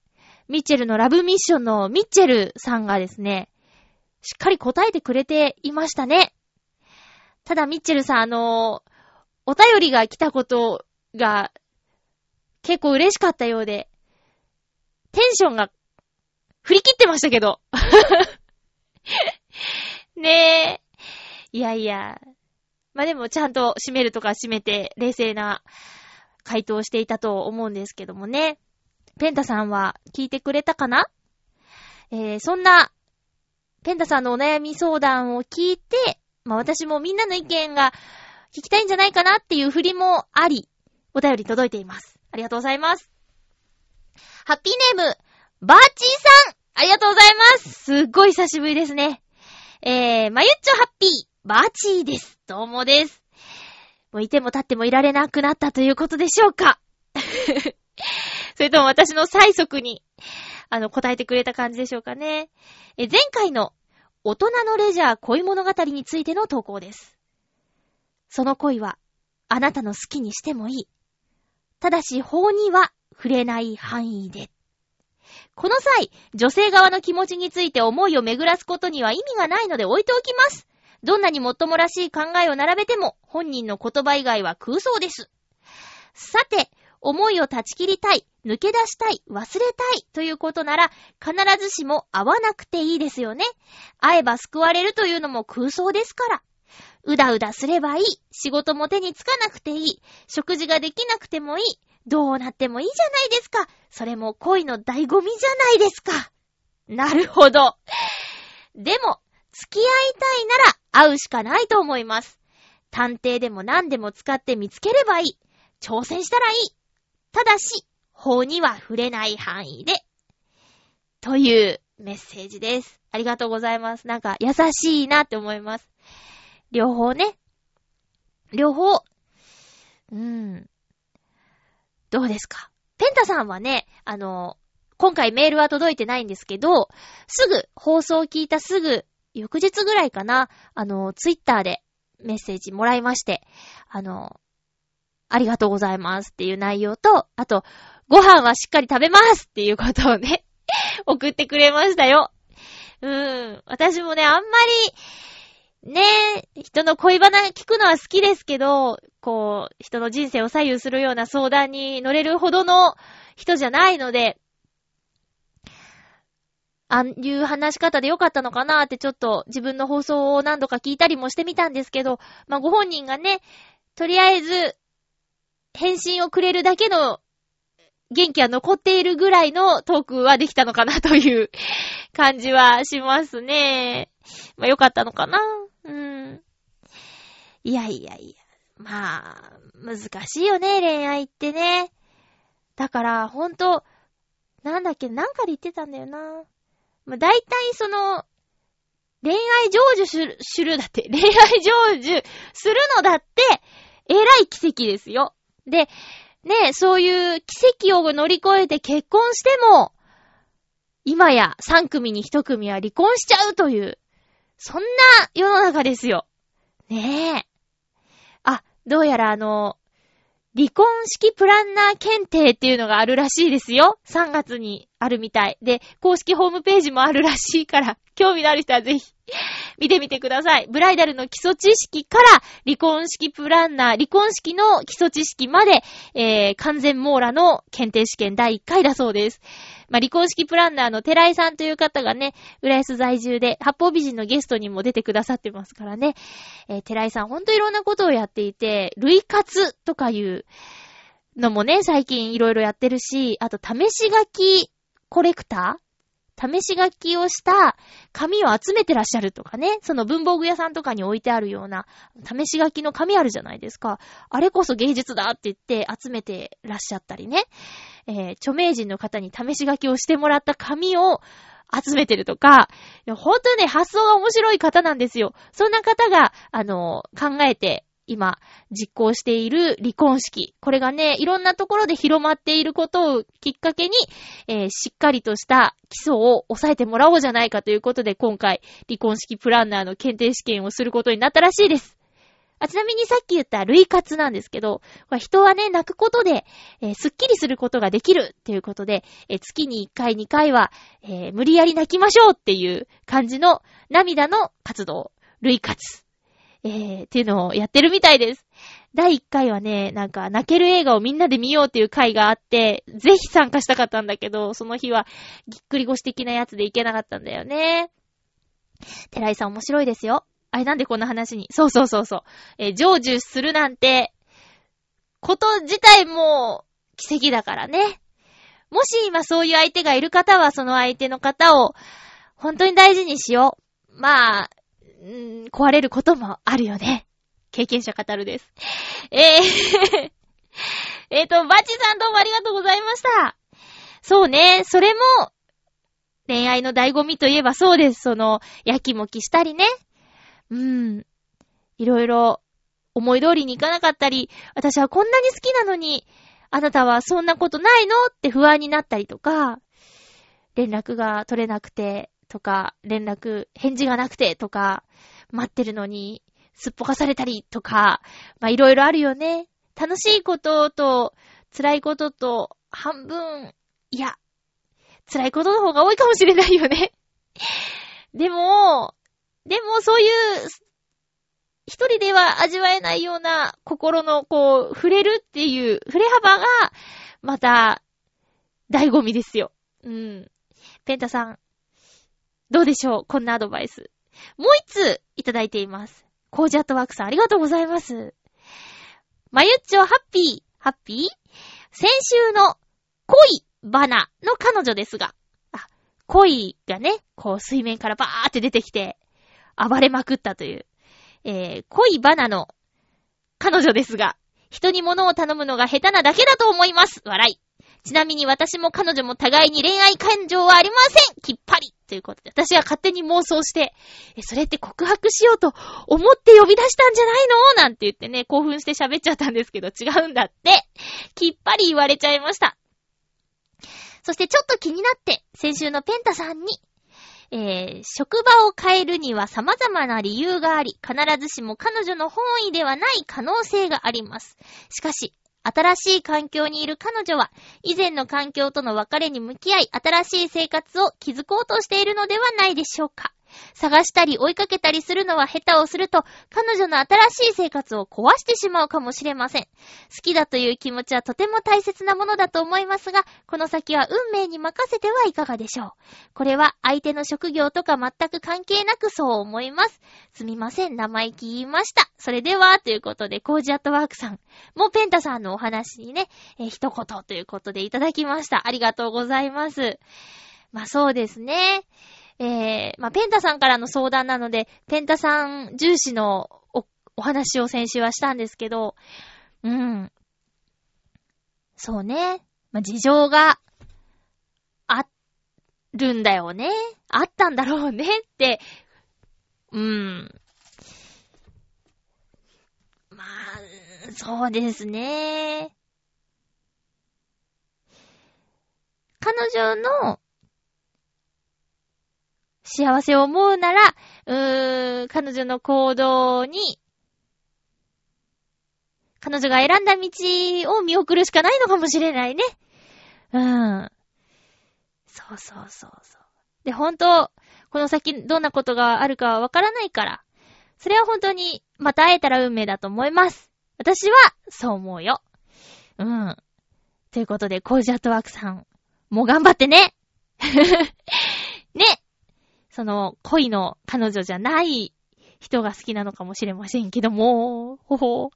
ミッチェルのラブミッションのミッチェルさんがですね、しっかり答えてくれていましたね。ただミッチェルさん、あのお便りが来たことが結構嬉しかったようで、テンションが振り切ってましたけど。ねえ。いやいや。まあ、でもちゃんと締めるとか締めて冷静な回答をしていたと思うんですけどもね。ペンタさんは聞いてくれたかな？えー、そんな、ペンタさんのお悩み相談を聞いて、まあ、私もみんなの意見が聞きたいんじゃないかなっていう振りもあり、お便り届いています。ありがとうございます。ハッピーネーム、バーチーさんありがとうございますすっごい久しぶりですね。えー、まゆっちょハッピー、バーチーです。どうもです。もういても立ってもいられなくなったということでしょうか それとも私の催促に、あの、答えてくれた感じでしょうかね。え、前回の大人のレジャー恋物語についての投稿です。その恋は、あなたの好きにしてもいい。ただし、法には触れない範囲で。この際、女性側の気持ちについて思いを巡らすことには意味がないので置いておきます。どんなにもっともらしい考えを並べても、本人の言葉以外は空想です。さて、思いを断ち切りたい、抜け出したい、忘れたいということなら、必ずしも会わなくていいですよね。会えば救われるというのも空想ですから。うだうだすればいい。仕事も手につかなくていい。食事ができなくてもいい。どうなってもいいじゃないですか。それも恋の醍醐味じゃないですか。なるほど。でも、付き合いたいなら会うしかないと思います。探偵でも何でも使って見つければいい。挑戦したらいい。ただし、法には触れない範囲で。というメッセージです。ありがとうございます。なんか優しいなって思います。両方ね。両方。うん。どうですか？ペンタさんはね、あの、今回メールは届いてないんですけど、すぐ、放送を聞いたすぐ、翌日ぐらいかな、あの、ツイッターでメッセージもらいまして、あの、ありがとうございますっていう内容と、あと、ご飯はしっかり食べますっていうことをね 送ってくれましたよ。うーん。私もね、あんまり、ねえ人の恋バナ聞くのは好きですけど、こう、人の人生を左右するような相談に乗れるほどの人じゃないので、ああいう話し方でよかったのかなってちょっと自分の放送を何度か聞いたりもしてみたんですけど、まあ、ご本人がね、とりあえず、返信をくれるだけの元気は残っているぐらいのトークはできたのかなという感じはしますね。まあ、よかったのかなうん。いやいやいや。まあ、難しいよね、恋愛ってね。だから、ほんと、なんだっけ、なんかで言ってたんだよな。まあ、大体その、恋愛成就する、するだって、恋愛成就するのだって、えらい奇跡ですよ。で、ね、そういう奇跡を乗り越えて結婚しても、今や3組に1組は離婚しちゃうという、そんな世の中ですよ。ねえ。あ、どうやらあの、離婚式プランナー検定っていうのがあるらしいですよ。3月にあるみたい。で、公式ホームページもあるらしいから、興味のある人はぜひ見てみてください。ブライダルの基礎知識から離婚式プランナー、離婚式の基礎知識まで、えー、完全網羅の検定試験第1回だそうです。まあ、離婚式プランナーの寺井さんという方がね、浦安在住で、八方美人のゲストにも出てくださってますからね。えー、寺井さんほんといろんなことをやっていて、類活とかいうのもね、最近いろいろやってるし、あと試し書きコレクター試し書きをした紙を集めてらっしゃるとかね、その文房具屋さんとかに置いてあるような試し書きの紙あるじゃないですか。あれこそ芸術だって言って集めてらっしゃったりね、えー、著名人の方に試し書きをしてもらった紙を集めてるとか、本当にね、発想が面白い方なんですよ。そんな方が、あの、考えて今、実行している離婚式。これがね、いろんなところで広まっていることをきっかけに、えー、しっかりとした基礎を押さえてもらおうじゃないかということで、今回、離婚式プランナーの検定試験をすることになったらしいです。あちなみにさっき言った類活なんですけど、人はね、泣くことで、えー、スッキリすることができるっていうことで、えー、月に1回2回は、えー、無理やり泣きましょうっていう感じの涙の活動、類活。えー、っていうのをやってるみたいです。第1回はね、なんか泣ける映画をみんなで見ようっていう回があって、ぜひ参加したかったんだけど、その日はぎっくり腰的なやつで行けなかったんだよね。寺井さん面白いですよ。あれなんでこんな話に？そうそうそうそう。えー、成就するなんて、こと自体も奇跡だからね。もし今そういう相手がいる方は、その相手の方を本当に大事にしよう。まあ、ん、壊れることもあるよね。経験者語るです。えー えっと、バチさんどうもありがとうございました。そうね、それも、恋愛の醍醐味といえばそうです。その、焼きもきしたりね。うん。いろいろ、思い通りにいかなかったり、私はこんなに好きなのに、あなたはそんなことないの？って不安になったりとか、連絡が取れなくて、とか、連絡、返事がなくてとか、待ってるのにすっぽかされたりとか、まあいろいろあるよね。楽しいことと辛いことと半分、いや、辛いことの方が多いかもしれないよね。でも、でもそういう一人では味わえないような心のこう、触れるっていう、触れ幅が、また、醍醐味ですよ。うん。ペンタさん、どうでしょう？こんなアドバイス。もう一ついただいています。コージアットワークさんありがとうございます。まゆっちょハッピー、ハッピー？先週の恋バナの彼女ですが、あ、恋がね、こう水面からバーって出てきて、暴れまくったという、えー、恋バナの彼女ですが、人に物を頼むのが下手なだけだと思います。笑い。ちなみに私も彼女も互いに恋愛感情はありませんきっぱりということで、私は勝手に妄想して、え、それって告白しようと思って呼び出したんじゃないの？なんて言ってね、興奮して喋っちゃったんですけど、違うんだって。きっぱり言われちゃいました。そしてちょっと気になって、先週のペンタさんに、えー、職場を変えるには様々な理由があり、必ずしも彼女の本意ではない可能性があります。しかし、新しい環境にいる彼女は、以前の環境との別れに向き合い、新しい生活を築こうとしているのではないでしょうか。探したり追いかけたりするのは下手をすると、彼女の新しい生活を壊してしまうかもしれません。好きだという気持ちはとても大切なものだと思いますが、この先は運命に任せてはいかがでしょう。これは相手の職業とか全く関係なくそう思います。すみません、生意気言いました。それでは、ということで、コージアットワークさん、もうペンタさんのお話にね、え一言ということでいただきました。ありがとうございます。まあそうですね。えー、まあ、ペンタさんからの相談なので、ペンタさん重視のお、お話を先週はしたんですけど、うん。そうね。まあ、事情があるんだよね。あったんだろうねって、うん。まあ、そうですね。彼女の幸せを思うなら、うーん、彼女の行動に、彼女が選んだ道を見送るしかないのかもしれないね。うん。そうそうそうそう。で、本当この先どんなことがあるかはわからないから、それは本当にまた会えたら運命だと思います。私はそう思うよ。うん。ということで、コージアットワークさん、もう頑張ってね ねその、恋の彼女じゃない人が好きなのかもしれませんけども、ほほ。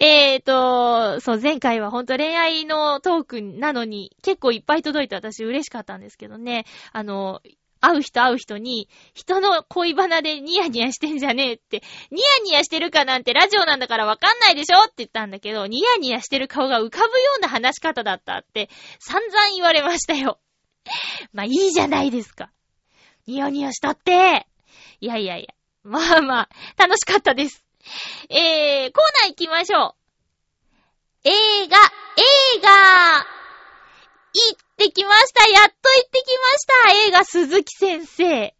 えーと、そう、前回はほんと恋愛のトークなのに結構いっぱい届いて私嬉しかったんですけどね。あの、会う人会う人に、人の恋バナでニヤニヤしてんじゃねえって、ニヤニヤしてるかなんてラジオなんだからわかんないでしょって言ったんだけど、ニヤニヤしてる顔が浮かぶような話し方だったって散々言われましたよ。まあいいじゃないですか。ニヤニヤしたって。いやいやいや。まあまあ、楽しかったです。えー、コーナー行きましょう。映画、映画行ってきましたやっと行ってきました映画鈴木先生。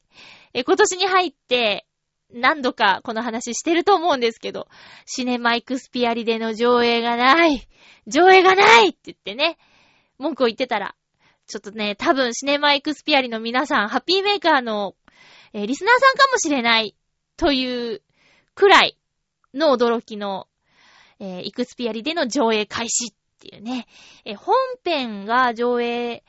え、今年に入って、何度かこの話してると思うんですけど、シネマイクスピアリでの上映がない。上映がないって言ってね、文句を言ってたら、ちょっとね、多分シネマエクスピアリの皆さん、ハッピーメーカーの、えー、リスナーさんかもしれないというくらいの驚きの、えー、イクスピアリでの上映開始っていうね、えー、本編が上映、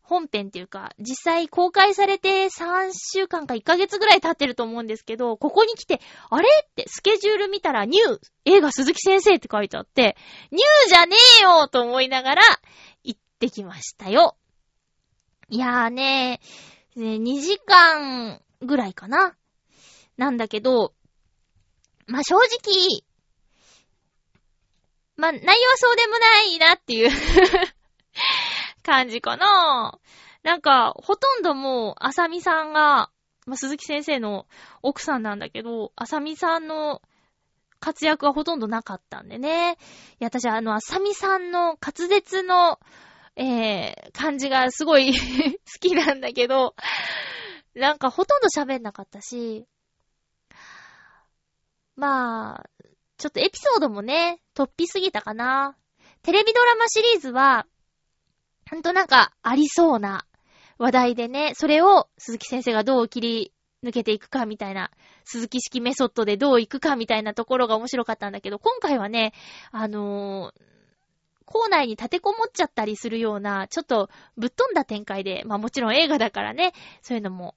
本編っていうか、実際公開されて3週間か1ヶ月ぐらい経ってると思うんですけど、ここに来て、あれってスケジュール見たらニュー、映画鈴木先生って書いてあって、ニューじゃねえよと思いながら行ってきましたよ。いやーねね、2時間ぐらいかな。なんだけど、まあ、正直、まあ、内容はそうでもないなっていう 感じかな。なんか、ほとんどもう、あさみさんが、まあ、鈴木先生の奥さんなんだけど、あさみさんの活躍はほとんどなかったんでね。いや、私はあの、あさみさんの滑舌のえー、感じがすごい 好きなんだけど、なんかほとんど喋んなかったし、まあ、ちょっとエピソードもね、突飛すぎたかな。テレビドラマシリーズは、ほんとなんかありそうな話題でね、それを鈴木先生がどう切り抜けていくかみたいな、鈴木式メソッドでどういくかみたいなところが面白かったんだけど、今回はね、あのー、校内に立てこもっちゃったりするような、ちょっとぶっ飛んだ展開で、まあもちろん映画だからね、そういうのも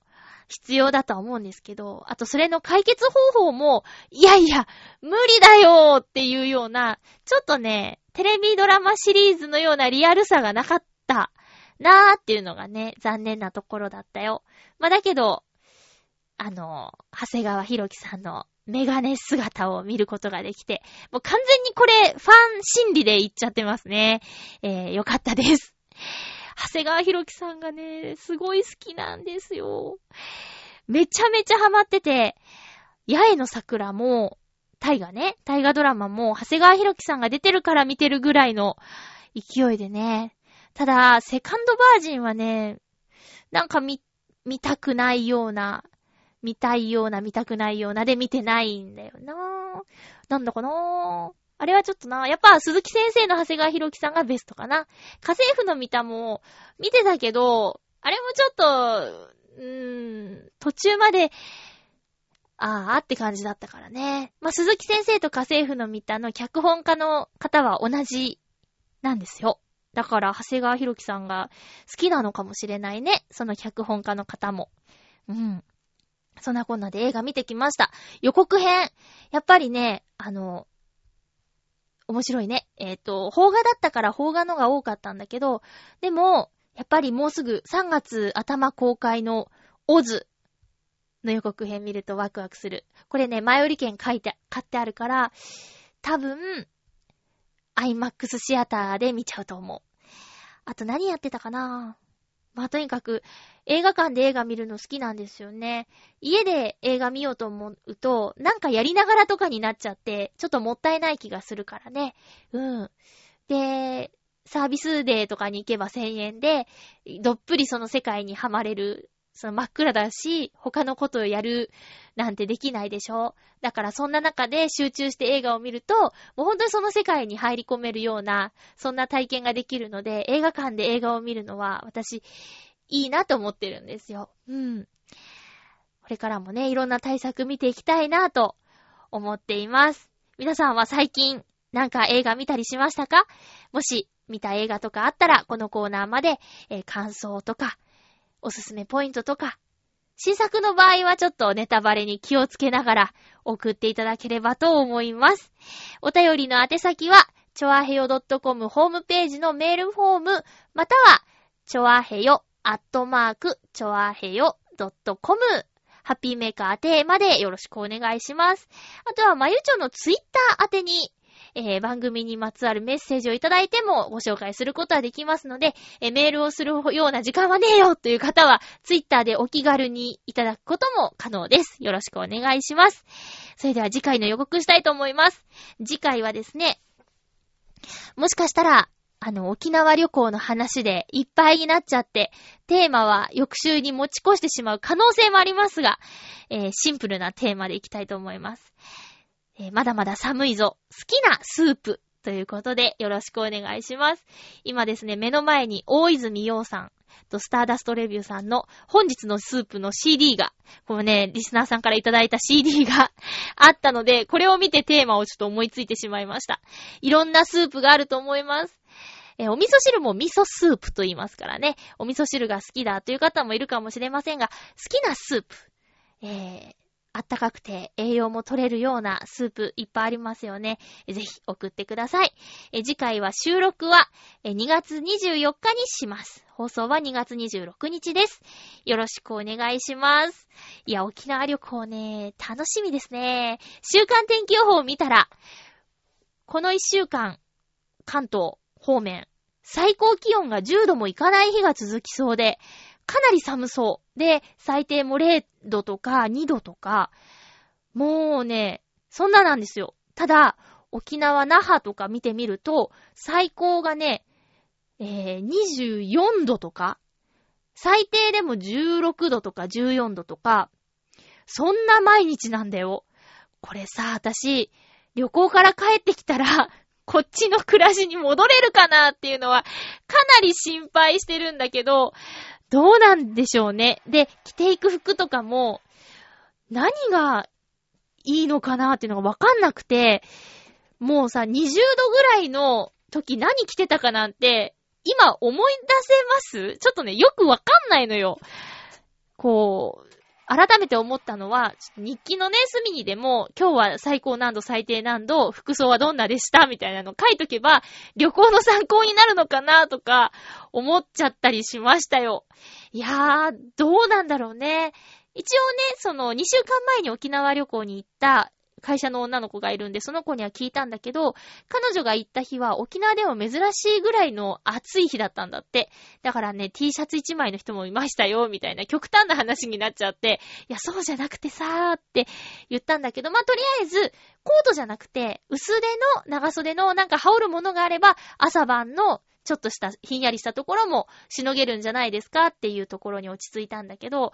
必要だとは思うんですけど、あとそれの解決方法も、いやいや、無理だよっていうような、ちょっとね、テレビドラマシリーズのようなリアルさがなかったなーっていうのがね、残念なところだったよ。まあだけど、あの、長谷川博己さんのメガネ姿を見ることができて、もう完全にこれ、ファン心理で言っちゃってますね。えー、よかったです。長谷川博己さんがね、すごい好きなんですよ。めちゃめちゃハマってて、八重の桜も、大河ね、大河ドラマも、長谷川博己さんが出てるから見てるぐらいの勢いでね。ただ、セカンドバージンはね、なんか見、見たくないような見たいような、見たくないようなで見てないんだよなぁなんだかな？ぁあれはちょっとなぁ、やっぱ鈴木先生の長谷川博己さんがベストかな。家政婦の見たも見てたけど、あれもちょっと、うーん、途中まで、ああって感じだったからね。まあ、鈴木先生と家政婦の見たの脚本家の方は同じなんですよ。だから、長谷川博己さんが好きなのかもしれないね。その脚本家の方も。うん。そんなこんなで映画見てきました。予告編。やっぱりね、あの、面白いね。えっ、ー、と、邦画だったから邦画のが多かったんだけど、でも、やっぱりもうすぐ3月頭公開のオズの予告編見るとワクワクする。これね、前売り券書いて、買ってあるから、多分、IMAX シアターで見ちゃうと思う。あと何やってたかな？まあ、とにかく、映画館で映画見るの好きなんですよね。家で映画見ようと思うと、なんかやりながらとかになっちゃって、ちょっともったいない気がするからね。うん。で、サービスデーとかに行けば1000円で、どっぷりその世界にはまれるその真っ暗だし、他のことをやるなんてできないでしょだからそんな中で集中して映画を見ると、もう本当にその世界に入り込めるような、そんな体験ができるので、映画館で映画を見るのは私、いいなと思ってるんですよ。うん。これからもね、いろんな対策見ていきたいなと思っています。皆さんは最近、なんか映画見たりしましたか？もし、見た映画とかあったら、このコーナーまで、えー、感想とか、おすすめポイントとか、新作の場合はちょっとネタバレに気をつけながら送っていただければと思います。お便りの宛先は、ちょあへよ .com ホームページのメールフォーム、または、ちょあへよ、アットマーク、ちょあへよ .com、ハッピーメーカーテーマでよろしくお願いします。あとは、まゆちょのツイッター宛てにえー、番組にまつわるメッセージをいただいてもご紹介することはできますので、えー、メールをするような時間はねえよという方は、ツイッターでお気軽にいただくことも可能です。よろしくお願いします。それでは次回の予告したいと思います。次回はですね、もしかしたら、あの、沖縄旅行の話でいっぱいになっちゃって、テーマは翌週に持ち越してしまう可能性もありますが、えー、シンプルなテーマでいきたいと思います。えー、まだまだ寒いぞ。好きなスープ。ということで、よろしくお願いします。今ですね、目の前に大泉洋さんとスターダストレビューさんの本日のスープの CD が、このね、リスナーさんからいただいた CD が あったので、これを見てテーマをちょっと思いついてしまいました。いろんなスープがあると思います。えお味噌汁も味噌スープと言いますからね、お味噌汁が好きだという方もいるかもしれませんが、好きなスープ。えー、あったかくて栄養も取れるようなスープいっぱいありますよね。ぜひ送ってください。え次回は収録は2月24日にします。放送は2月26日です。よろしくお願いします。いや、沖縄旅行ね、楽しみですね。週間天気予報を見たら、この1週間、関東方面、最高気温が10度もいかない日が続きそうで、かなり寒そう。で、最低も0度とか2度とか、もうね、そんななんですよ。ただ、沖縄、那覇とか見てみると、最高がね、えー、24度とか、最低でも16度とか14度とか、そんな毎日なんだよ。これさ、私、旅行から帰ってきたら、こっちの暮らしに戻れるかなっていうのは、かなり心配してるんだけど、どうなんでしょうね。で、着ていく服とかも、何がいいのかなっていうのがわかんなくて、もうさ、20度ぐらいの時何着てたかなんて、今思い出せます？ちょっとね、よくわかんないのよ。こう、改めて思ったのは、日記のね、隅にでも、今日は最高難度最低難度、服装はどんなでしたみたいなの書いとけば、旅行の参考になるのかなとか、思っちゃったりしましたよ。いやー、どうなんだろうね。一応ね、その2週間前に沖縄旅行に行った会社の女の子がいるんで、その子には聞いたんだけど、彼女が行った日は沖縄でも珍しいぐらいの暑い日だったんだって。だからね、T シャツ1枚の人もいましたよ、みたいな極端な話になっちゃって、いや、そうじゃなくてさーって言ったんだけど、まあ、とりあえず、コートじゃなくて、薄手の長袖のなんか羽織るものがあれば、朝晩のちょっとしたひんやりしたところもしのげるんじゃないですかっていうところに落ち着いたんだけど、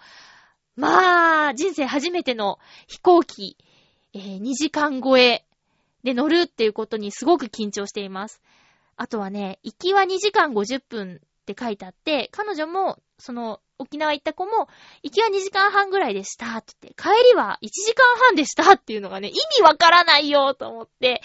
まあ、人生初めての飛行機えー、2時間超えで乗るっていうことにすごく緊張しています。あとはね、行きは2時間50分って書いてあって、彼女も、その、沖縄行った子も、行きは2時間半ぐらいでしたって言って、帰りは1時間半でしたっていうのがね、意味わからないよと思って、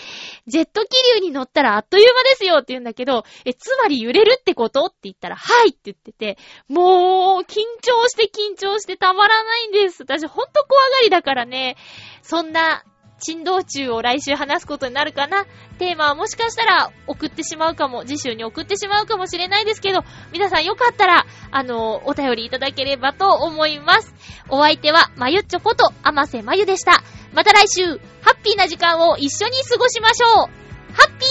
ジェット気流に乗ったらあっという間ですよって言うんだけど、え、つまり揺れるってこと？って言ったら、はいって言ってて、もう、緊張して緊張してたまらないんです。私ほんと怖がりだからね、そんな珍道中を来週話すことになるかな？テーマはもしかしたら送ってしまうかも、次週に送ってしまうかもしれないですけど、皆さんよかったら、あの、お便りいただければと思います。お相手は、まゆっちょこと、あませまゆでした。また来週、ハッピーな時間を一緒に過ごしましょうハッピー